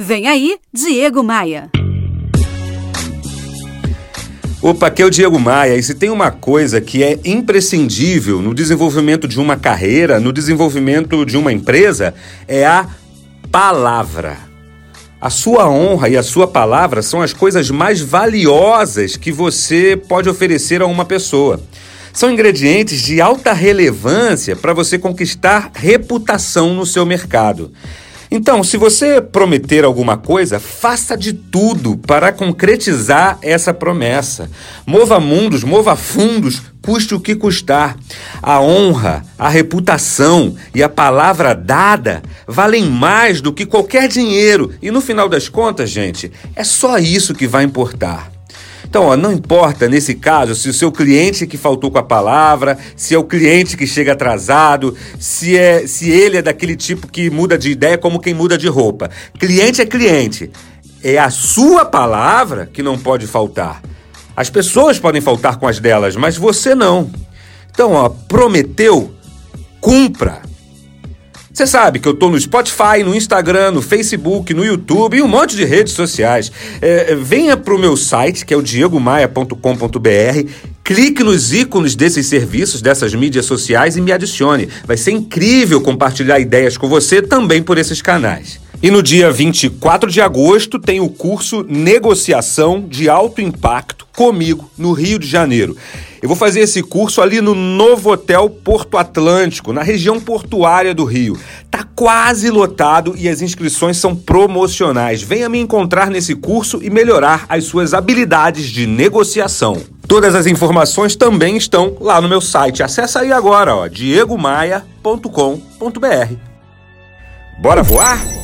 Vem aí, Diego Maia. Opa, aqui é o Diego Maia e se tem uma coisa que é imprescindível no desenvolvimento de uma carreira, no desenvolvimento de uma empresa, é a palavra. A sua honra e a sua palavra são as coisas mais valiosas que você pode oferecer a uma pessoa. São ingredientes de alta relevância para você conquistar reputação no seu mercado. Então, se você prometer alguma coisa, faça de tudo para concretizar essa promessa. Mova mundos, mova fundos, custe o que custar. A honra, a reputação e a palavra dada valem mais do que qualquer dinheiro. E no final das contas, gente, é só isso que vai importar. Então, ó, não importa nesse caso se o seu cliente que faltou com a palavra, se é o cliente que chega atrasado, se é se ele é daquele tipo que muda de ideia como quem muda de roupa. Cliente é cliente. É a sua palavra que não pode faltar. As pessoas podem faltar com as delas, mas você não. Então, ó, prometeu, cumpra. Você sabe que eu tô no Spotify, no Instagram, no Facebook, no YouTube e um monte de redes sociais. É, venha pro meu site, que é o diegomaia.com.br, clique nos ícones desses serviços, dessas mídias sociais e me adicione. Vai ser incrível compartilhar ideias com você também por esses canais. E no dia 24 de agosto tem o curso Negociação de Alto Impacto comigo no Rio de Janeiro. Eu vou fazer esse curso ali no Novo Hotel Porto Atlântico, na região portuária do Rio. Tá quase lotado e as inscrições são promocionais. Venha me encontrar nesse curso e melhorar as suas habilidades de negociação. Todas as informações também estão lá no meu site. Acesse aí agora, ó, diegomaia.com.br. Bora voar?